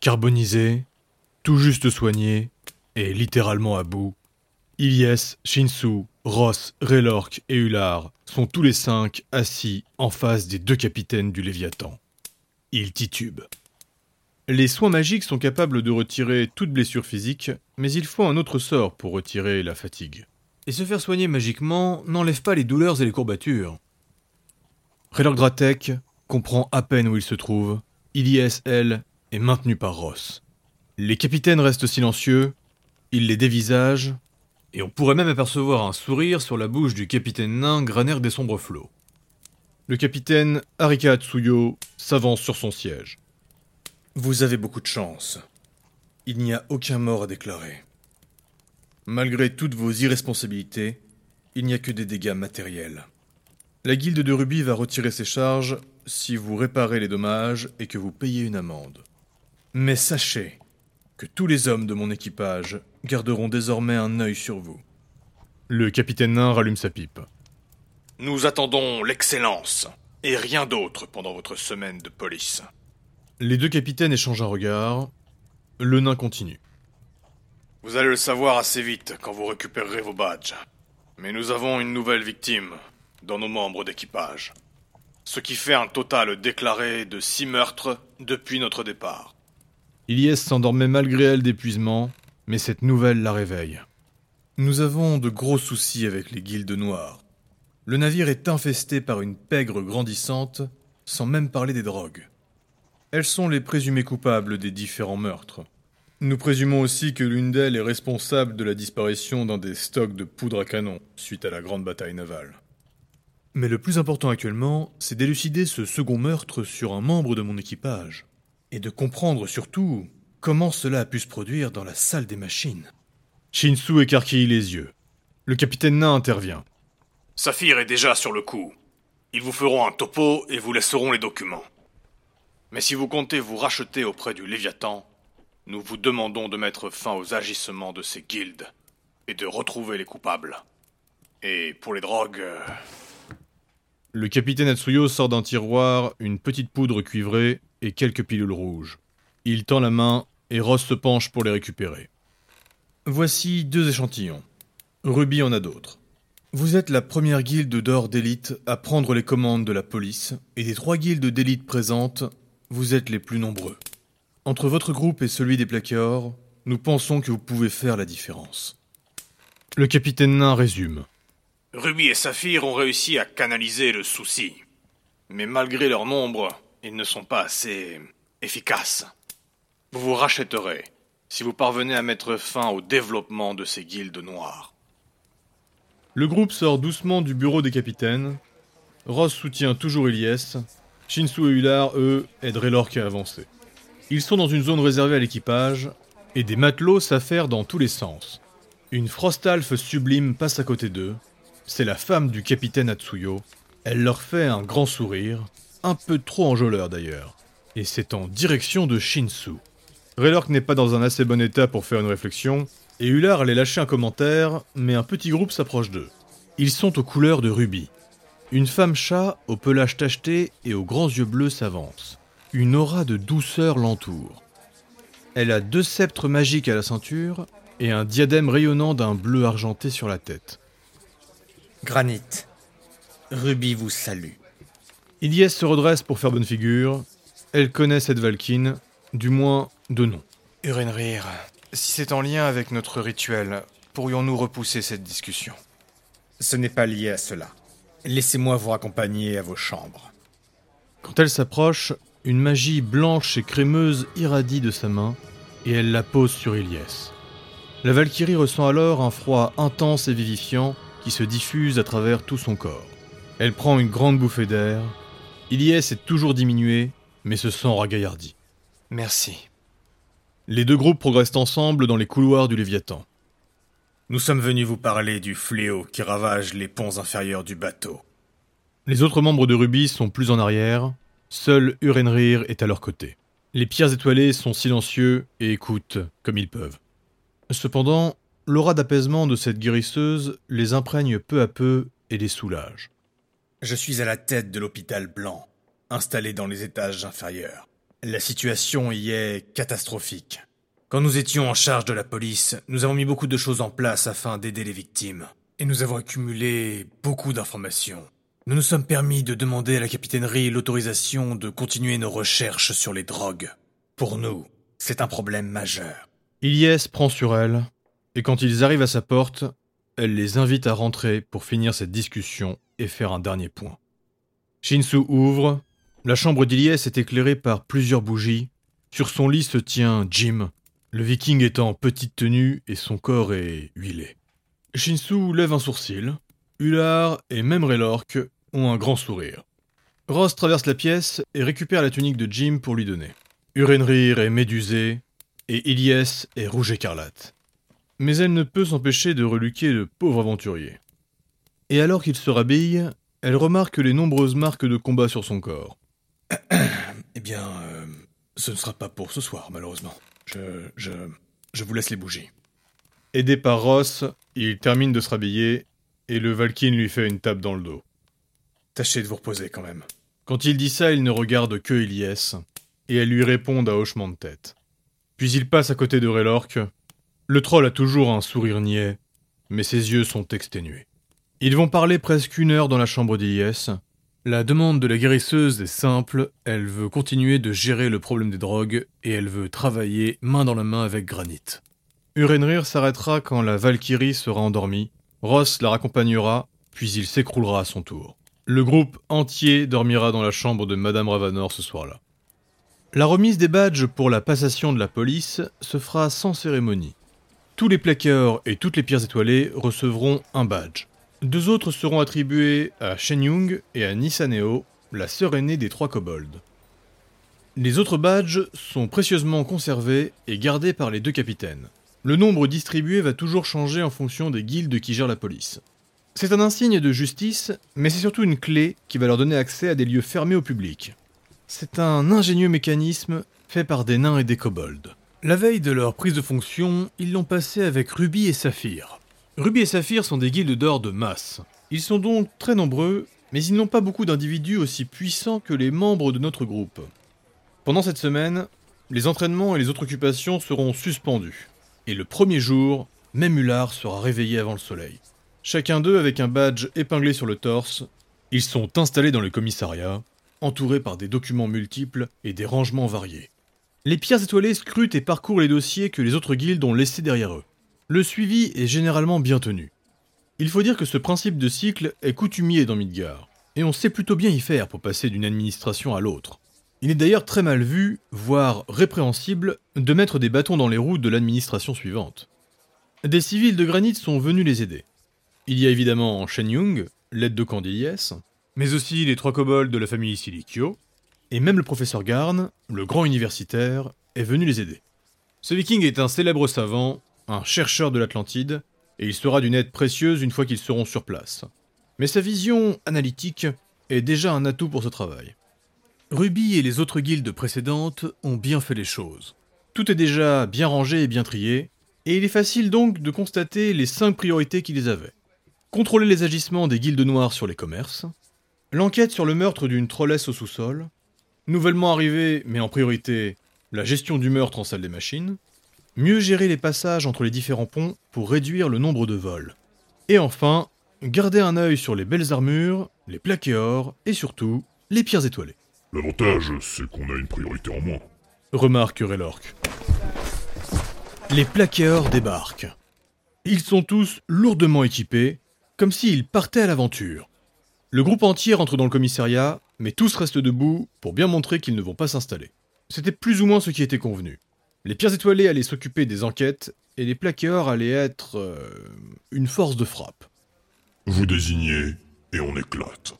Carbonisé, tout juste soigné, et littéralement à bout, Ilyes, Shinsu, Ross, Raylork et Ular sont tous les cinq assis en face des deux capitaines du Léviathan. Ils titubent. Les soins magiques sont capables de retirer toute blessure physique, mais il faut un autre sort pour retirer la fatigue. Et se faire soigner magiquement n'enlève pas les douleurs et les courbatures. Raylork Dratek comprend à peine où il se trouve. Ilyes, elle, est maintenu par Ross. Les capitaines restent silencieux, ils les dévisagent, et on pourrait même apercevoir un sourire sur la bouche du capitaine nain Graner des sombres flots. Le capitaine Harika Atsuyo s'avance sur son siège. Vous avez beaucoup de chance. Il n'y a aucun mort à déclarer. Malgré toutes vos irresponsabilités, il n'y a que des dégâts matériels. La guilde de Ruby va retirer ses charges si vous réparez les dommages et que vous payez une amende. Mais sachez que tous les hommes de mon équipage garderont désormais un œil sur vous. Le capitaine nain rallume sa pipe. Nous attendons l'excellence et rien d'autre pendant votre semaine de police. Les deux capitaines échangent un regard. Le nain continue. Vous allez le savoir assez vite quand vous récupérerez vos badges. Mais nous avons une nouvelle victime dans nos membres d'équipage. Ce qui fait un total déclaré de six meurtres depuis notre départ. Ilyes s'endormait malgré elle d'épuisement, mais cette nouvelle la réveille. Nous avons de gros soucis avec les guildes noires. Le navire est infesté par une pègre grandissante, sans même parler des drogues. Elles sont les présumées coupables des différents meurtres. Nous présumons aussi que l'une d'elles est responsable de la disparition d'un des stocks de poudre à canon suite à la grande bataille navale. Mais le plus important actuellement, c'est d'élucider ce second meurtre sur un membre de mon équipage. Et de comprendre surtout comment cela a pu se produire dans la salle des machines. Shinsu écarquille les yeux. Le capitaine nain intervient. Saphir est déjà sur le coup. Ils vous feront un topo et vous laisseront les documents. Mais si vous comptez vous racheter auprès du Léviathan, nous vous demandons de mettre fin aux agissements de ces guildes et de retrouver les coupables. Et pour les drogues... euh, Le capitaine Atsuyo sort d'un tiroir une petite poudre cuivrée et quelques pilules rouges. Il tend la main et Ross se penche pour les récupérer. Voici deux échantillons. Ruby en a d'autres. Vous êtes la première guilde d'or d'élite à prendre les commandes de la police, et des trois guildes d'élite présentes, vous êtes les plus nombreux. Entre votre groupe et celui des plaqueurs, nous pensons que vous pouvez faire la différence. Le capitaine nain résume. Ruby et Saphir ont réussi à canaliser le souci. Mais malgré leur nombre, ils ne sont pas assez efficaces. Vous vous rachèterez si vous parvenez à mettre fin au développement de ces guildes noires. Le groupe sort doucement du bureau des capitaines. Ross soutient toujours Ilyes. Shinsu et Ular, eux, aident Raylork à avancer. Ils sont dans une zone réservée à l'équipage, et des matelots s'affairent dans tous les sens. Une frostalfe sublime passe à côté d'eux. C'est la femme du capitaine Atsuyo. Elle leur fait un grand sourire, un peu trop enjôleur d'ailleurs. Et c'est en direction de Shinsu. Raylork n'est pas dans un assez bon état pour faire une réflexion, et Ular allait lâcher un commentaire, mais un petit groupe s'approche d'eux. Ils sont aux couleurs de Ruby. Une femme chat au pelage tacheté et aux grands yeux bleus s'avance. Une aura de douceur l'entoure. Elle a deux sceptres magiques à la ceinture et un diadème rayonnant d'un bleu argenté sur la tête. Granit, Ruby vous salue. Ilyes se redresse pour faire bonne figure. Elle connaît cette Valkyne, du moins de nom. Urenrir, si c'est en lien avec notre rituel, pourrions-nous repousser cette discussion? Ce n'est pas lié à cela. Laissez-moi vous accompagner à vos chambres. Quand elle s'approche, une magie blanche et crémeuse irradie de sa main et elle la pose sur Ilyes. La Valkyrie ressent alors un froid intense et vivifiant qui se diffuse à travers tout son corps. Elle prend une grande bouffée d'air. Ilyes est toujours diminué, mais se sent ragaillardi. Merci. Les deux groupes progressent ensemble dans les couloirs du Léviathan. Nous sommes venus vous parler du fléau qui ravage les ponts inférieurs du bateau. Les autres membres de Ruby sont plus en arrière. Seul Urenrir est à leur côté. Les pierres étoilées sont silencieux et écoutent comme ils peuvent. Cependant, l'aura d'apaisement de cette guérisseuse les imprègne peu à peu et les soulage. Je suis à la tête de l'hôpital blanc, installé dans les étages inférieurs. La situation y est catastrophique. Quand nous étions en charge de la police, nous avons mis beaucoup de choses en place afin d'aider les victimes. Et nous avons accumulé beaucoup d'informations. Nous nous sommes permis de demander à la capitainerie l'autorisation de continuer nos recherches sur les drogues. Pour nous, c'est un problème majeur. Ilyes prend sur elle, et quand ils arrivent à sa porte, elle les invite à rentrer pour finir cette discussion et faire un dernier point. Shinsu ouvre. La chambre d'Ilyes est éclairée par plusieurs bougies. Sur son lit se tient Jim. Le viking est en petite tenue et son corps est huilé. Shinsu lève un sourcil. Ular et même Raylork ont un grand sourire. Ross traverse la pièce et récupère la tunique de Jim pour lui donner. Urenrir est médusé et Ilyes est rouge écarlate. Mais elle ne peut s'empêcher de reluquer le pauvre aventurier. Et alors qu'il se rhabille, elle remarque les nombreuses marques de combat sur son corps. Eh bien, euh, ce ne sera pas pour ce soir, malheureusement. Je, je, je vous laisse les bougies. Aidé par Ross, il termine de se rhabiller et le Valkyne lui fait une tape dans le dos. Tâchez de vous reposer quand même. Quand il dit ça, il ne regarde que Ilyes, et elle lui répond à hochement de tête. Puis il passe à côté de Raylork. Le troll a toujours un sourire niais, mais ses yeux sont exténués. Ils vont parler presque une heure dans la chambre d'Ilyes. La demande de la guérisseuse est simple, elle veut continuer de gérer le problème des drogues, et elle veut travailler main dans la main avec Granit. Urenrir s'arrêtera quand la Valkyrie sera endormie, Ross la raccompagnera, puis il s'écroulera à son tour. Le groupe entier dormira dans la chambre de Madame Ravanor ce soir-là. La remise des badges pour la passation de la police se fera sans cérémonie. Tous les plaqueurs et toutes les pierres étoilées recevront un badge. Deux autres seront attribués à Shenyung et à Nisaneo, la sœur aînée des trois kobolds. Les autres badges sont précieusement conservés et gardés par les deux capitaines. Le nombre distribué va toujours changer en fonction des guildes qui gèrent la police. C'est un insigne de justice, mais c'est surtout une clé qui va leur donner accès à des lieux fermés au public. C'est un ingénieux mécanisme fait par des nains et des kobolds. La veille de leur prise de fonction, ils l'ont passé avec Ruby et Saphir. Ruby et Saphir sont des guildes d'or de masse. Ils sont donc très nombreux, mais ils n'ont pas beaucoup d'individus aussi puissants que les membres de notre groupe. Pendant cette semaine, les entraînements et les autres occupations seront suspendus. Et le premier jour, même Ular sera réveillé avant le soleil. Chacun d'eux avec un badge épinglé sur le torse, ils sont installés dans le commissariat, entourés par des documents multiples et des rangements variés. Les pierres étoilées scrutent et parcourent les dossiers que les autres guildes ont laissés derrière eux. Le suivi est généralement bien tenu. Il faut dire que ce principe de cycle est coutumier dans Midgard, et on sait plutôt bien y faire pour passer d'une administration à l'autre. Il est d'ailleurs très mal vu, voire répréhensible, de mettre des bâtons dans les roues de l'administration suivante. Des civils de granit sont venus les aider. Il y a évidemment Shenyung, l'aide de Candiliès, mais aussi les trois kobolds de la famille Silikyo, et même le professeur Garn, le grand universitaire, est venu les aider. Ce viking est un célèbre savant, un chercheur de l'Atlantide, et il sera d'une aide précieuse une fois qu'ils seront sur place. Mais sa vision analytique est déjà un atout pour ce travail. Ruby et les autres guildes précédentes ont bien fait les choses. Tout est déjà bien rangé et bien trié, et il est facile donc de constater les cinq priorités qu'ils avaient. Contrôler les agissements des guildes noires sur les commerces, l'enquête sur le meurtre d'une trollesse au sous-sol, nouvellement arrivée, mais en priorité, la gestion du meurtre en salle des machines, mieux gérer les passages entre les différents ponts pour réduire le nombre de vols, et enfin, garder un œil sur les belles armures, les plaqués or, et surtout, les pierres étoilées. L'avantage, c'est qu'on a une priorité en moins. Remarque Raylork. Les plaqueurs débarquent. Ils sont tous lourdement équipés, comme s'ils partaient à l'aventure. Le groupe entier rentre dans le commissariat, mais tous restent debout pour bien montrer qu'ils ne vont pas s'installer. C'était plus ou moins ce qui était convenu. Les pierres étoilées allaient s'occuper des enquêtes, et les plaqueurs allaient être euh, une force de frappe. Vous désignez, et on éclate.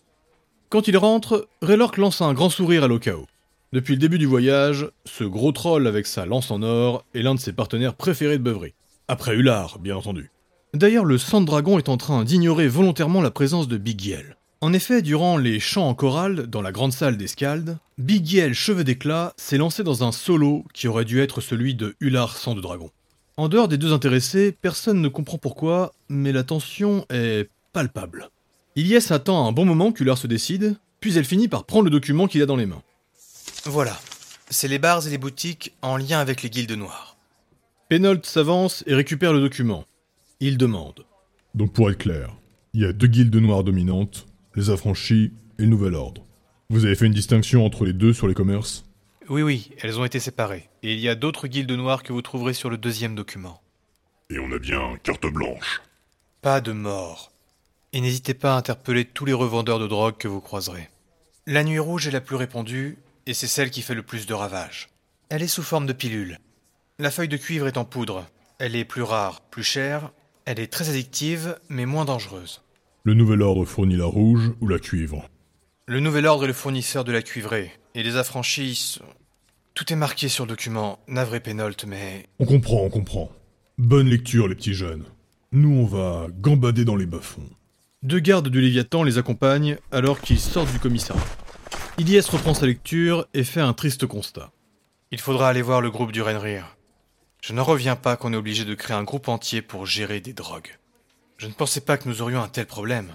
Quand il rentre, Raylork lance un grand sourire à Lokao. Depuis le début du voyage, ce gros troll avec sa lance en or est l'un de ses partenaires préférés de beuverie. Après Ular, bien entendu. D'ailleurs, le sang de dragon est en train d'ignorer volontairement la présence de Big Yell. En effet, durant les chants en chorale dans la grande salle des Scalds, Big Yell, cheveux d'éclat, s'est lancé dans un solo qui aurait dû être celui de Ular sang de dragon. En dehors des deux intéressés, personne ne comprend pourquoi, mais la tension est palpable. Ilyes attend un bon moment qu'Ular se décide, puis elle finit par prendre le document qu'il a dans les mains. Voilà. c'est les bars et les boutiques en lien avec les guildes noires. Pénold s'avance et récupère le document. Il demande. Donc pour être clair, il y a deux guildes noires dominantes, les affranchis et le Nouvel Ordre. Vous avez fait une distinction entre les deux sur les commerces? Oui, oui, elles ont été séparées. Et il y a d'autres guildes noires que vous trouverez sur le deuxième document. Et on a bien carte blanche. Pas de mort. Et n'hésitez pas à interpeller tous les revendeurs de drogue que vous croiserez. La nuit rouge est la plus répandue, et c'est celle qui fait le plus de ravages. Elle est sous forme de pilule. La feuille de cuivre est en poudre. Elle est plus rare, plus chère, elle est très addictive, mais moins dangereuse. Le Nouvel Ordre fournit la rouge ou la cuivre. Le Nouvel Ordre est le fournisseur de la cuivrée, et les affranchis... Tout est marqué sur le document, navré Pénolte, mais... On comprend, on comprend. Bonne lecture, les petits jeunes. Nous, on va gambader dans les bas-fonds. Deux gardes du Léviathan les accompagnent alors qu'ils sortent du commissariat. Ilyes reprend sa lecture et fait un triste constat. Il faudra aller voir le groupe du Renrir. Je n'en reviens pas qu'on est obligé de créer un groupe entier pour gérer des drogues. Je ne pensais pas que nous aurions un tel problème.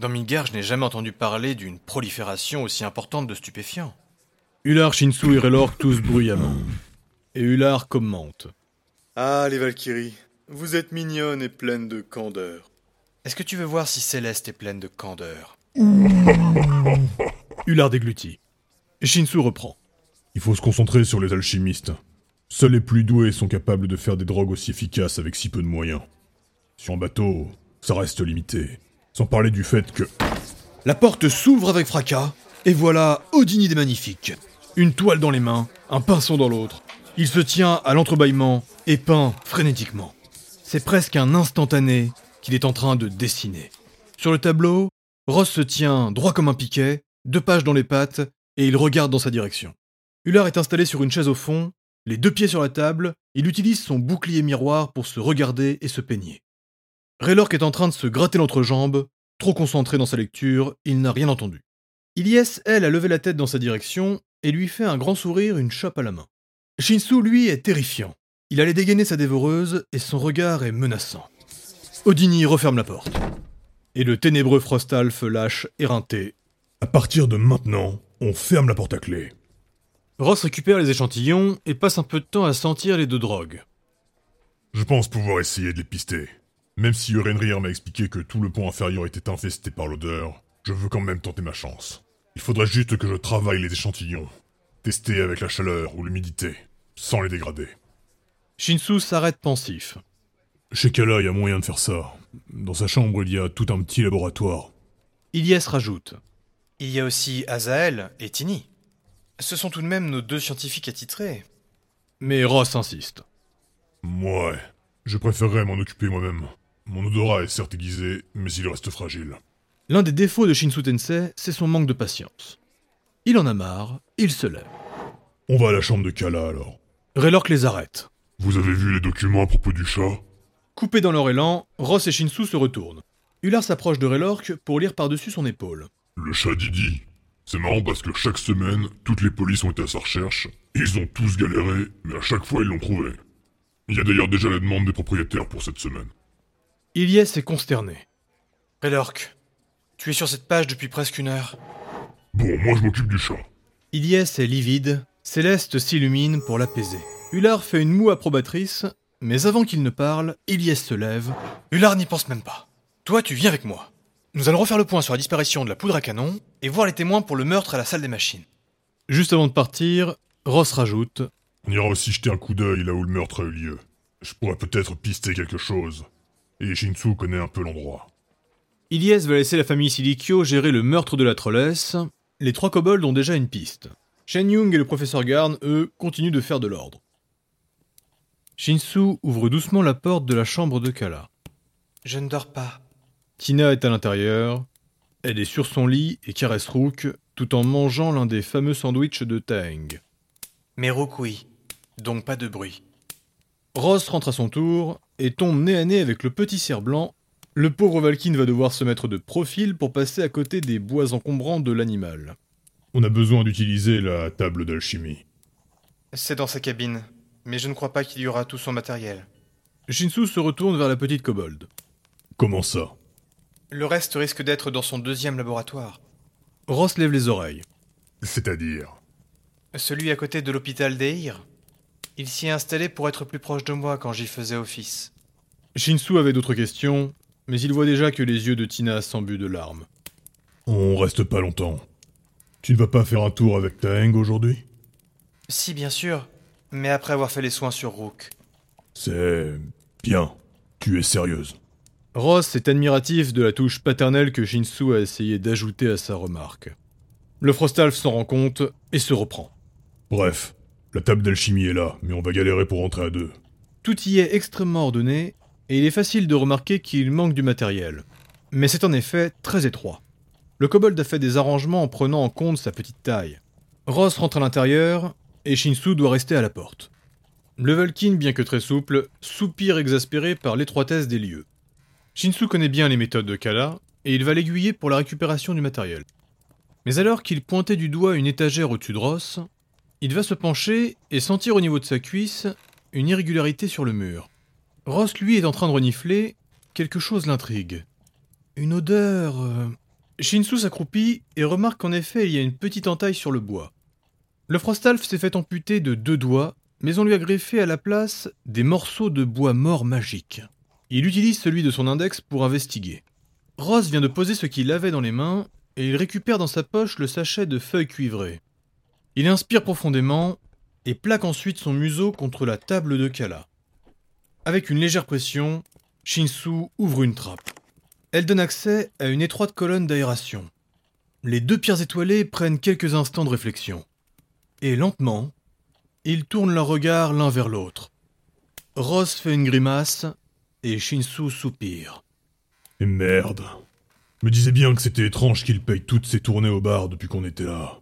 Dans Midgard, je n'ai jamais entendu parler d'une prolifération aussi importante de stupéfiants. Ular, Shinsu et Relork tous bruyamment. Et Ular commente. Ah, les Valkyries, vous êtes mignonnes et pleines de candeur. Est-ce que tu veux voir si Céleste est pleine de candeur? Ular déglutit. Shinsu reprend. Il faut se concentrer sur les alchimistes. Seuls les plus doués sont capables de faire des drogues aussi efficaces avec si peu de moyens. Sur un bateau, ça reste limité. Sans parler du fait que... La porte s'ouvre avec fracas, et voilà Odini des Magnifiques. Une toile dans les mains, un pinceau dans l'autre. Il se tient à l'entrebâillement et peint frénétiquement. C'est presque un instantané qu'il est en train de dessiner. Sur le tableau, Ross se tient droit comme un piquet, deux pages dans les pattes, et il regarde dans sa direction. Ular est installé sur une chaise au fond, les deux pieds sur la table, il utilise son bouclier miroir pour se regarder et se peigner. Raylork est en train de se gratter l'entrejambe, trop concentré dans sa lecture, il n'a rien entendu. Ilyes, elle, a levé la tête dans sa direction et lui fait un grand sourire, une chope à la main. Shinsu, lui, est terrifiant. Il allait dégainer sa dévoreuse et son regard est menaçant. Odini referme la porte. Et le ténébreux Frostalf lâche éreinté. À partir de maintenant, on ferme la porte à clé. Ross récupère les échantillons et passe un peu de temps à sentir les deux drogues. Je pense pouvoir essayer de les pister. Même si Urenrir m'a expliqué que tout le pont inférieur était infesté par l'odeur, je veux quand même tenter ma chance. Il faudrait juste que je travaille les échantillons. Tester avec la chaleur ou l'humidité, sans les dégrader. Shinsu s'arrête pensif. Chez Kala, il y a moyen de faire ça. Dans sa chambre, il y a tout un petit laboratoire. Ilyes rajoute. Il y a aussi Azael et Tini. Ce sont tout de même nos deux scientifiques attitrés. Mais Ross insiste. Ouais, je préférerais m'en occuper moi-même. Mon odorat est certes aiguisé, mais il reste fragile. L'un des défauts de Shinsu Tensei, c'est son manque de patience. Il en a marre, il se lève. On va à la chambre de Kala alors. Raylork les arrête. Vous avez vu les documents à propos du chat? Coupés dans leur élan, Ross et Shinsu se retournent. Ular s'approche de Raylork pour lire par-dessus son épaule. Le chat Didi. C'est marrant parce que chaque semaine, toutes les polices ont été à sa recherche, ils ont tous galéré, mais à chaque fois ils l'ont trouvé. Il y a d'ailleurs déjà la demande des propriétaires pour cette semaine. Ilyes est consterné. Relork, tu es sur cette page depuis presque une heure. Bon, moi je m'occupe du chat. Ilyes est livide, Céleste s'illumine pour l'apaiser. Ular fait une moue approbatrice, mais avant qu'il ne parle, Ilyes se lève. Ular n'y pense même pas. Toi, tu viens avec moi. Nous allons refaire le point sur la disparition de la poudre à canon et voir les témoins pour le meurtre à la salle des machines. Juste avant de partir, Ross rajoute On ira aussi jeter un coup d'œil là où le meurtre a eu lieu. Je pourrais peut-être pister quelque chose. Et Shinsu connaît un peu l'endroit. Ilyes va laisser la famille Silikyo gérer le meurtre de la trollesse. Les trois kobolds ont déjà une piste. Shen Yung et le professeur Garn, eux, continuent de faire de l'ordre. Shinsu ouvre doucement la porte de la chambre de Kala. Je ne dors pas. Tina est à l'intérieur. Elle est sur son lit et caresse Rook tout en mangeant l'un des fameux sandwichs de Taeng. Mais Rook, oui. Donc pas de bruit. Ross rentre à son tour et tombe nez à nez avec le petit cerf blanc. Le pauvre Valkyne va devoir se mettre de profil pour passer à côté des bois encombrants de l'animal. On a besoin d'utiliser la table d'alchimie. C'est dans sa cabine. Mais je ne crois pas qu'il y aura tout son matériel. Shinsu se retourne vers la petite kobold. Comment ça? Le reste risque d'être dans son deuxième laboratoire. Ross lève les oreilles. C'est-à-dire? Celui à côté de l'hôpital d'Eir. Il s'y est installé pour être plus proche de moi quand j'y faisais office. Shinsu avait d'autres questions, mais il voit déjà que les yeux de Tina s'embuent de larmes. On reste pas longtemps. Tu ne vas pas faire un tour avec Taeng aujourd'hui? Si, bien sûr, mais après avoir fait les soins sur Rook. C'est... bien. Tu es sérieuse. Ross est admiratif de la touche paternelle que Shinsu a essayé d'ajouter à sa remarque. Le Frostalf s'en rend compte et se reprend. Bref, la table d'alchimie est là, mais on va galérer pour rentrer à deux. Tout y est extrêmement ordonné, et il est facile de remarquer qu'il manque du matériel. Mais c'est en effet très étroit. Le kobold a fait des arrangements en prenant en compte sa petite taille. Ross rentre à l'intérieur, et Shinsu doit rester à la porte. Le Valkyne, bien que très souple, soupire exaspéré par l'étroitesse des lieux. Shinsu connaît bien les méthodes de Kala, et il va l'aiguiller pour la récupération du matériel. Mais alors qu'il pointait du doigt une étagère au-dessus de Ross, il va se pencher et sentir au niveau de sa cuisse une irrégularité sur le mur. Ross, lui, est en train de renifler, quelque chose l'intrigue. Une odeur... euh, Shinsu s'accroupit et remarque qu'en effet il y a une petite entaille sur le bois. Le Frostalf s'est fait amputer de deux doigts, mais on lui a greffé à la place des morceaux de bois mort magiques. Il utilise celui de son index pour investiguer. Ross vient de poser ce qu'il avait dans les mains, et il récupère dans sa poche le sachet de feuilles cuivrées. Il inspire profondément, et plaque ensuite son museau contre la table de Kala. Avec une légère pression, Shinsu ouvre une trappe. Elle donne accès à une étroite colonne d'aération. Les deux pierres étoilées prennent quelques instants de réflexion. Et lentement, ils tournent leur regard l'un vers l'autre. Ross fait une grimace et Shinsu soupire. Et merde. Me disais bien que c'était étrange qu'il paye toutes ses tournées au bar depuis qu'on était là.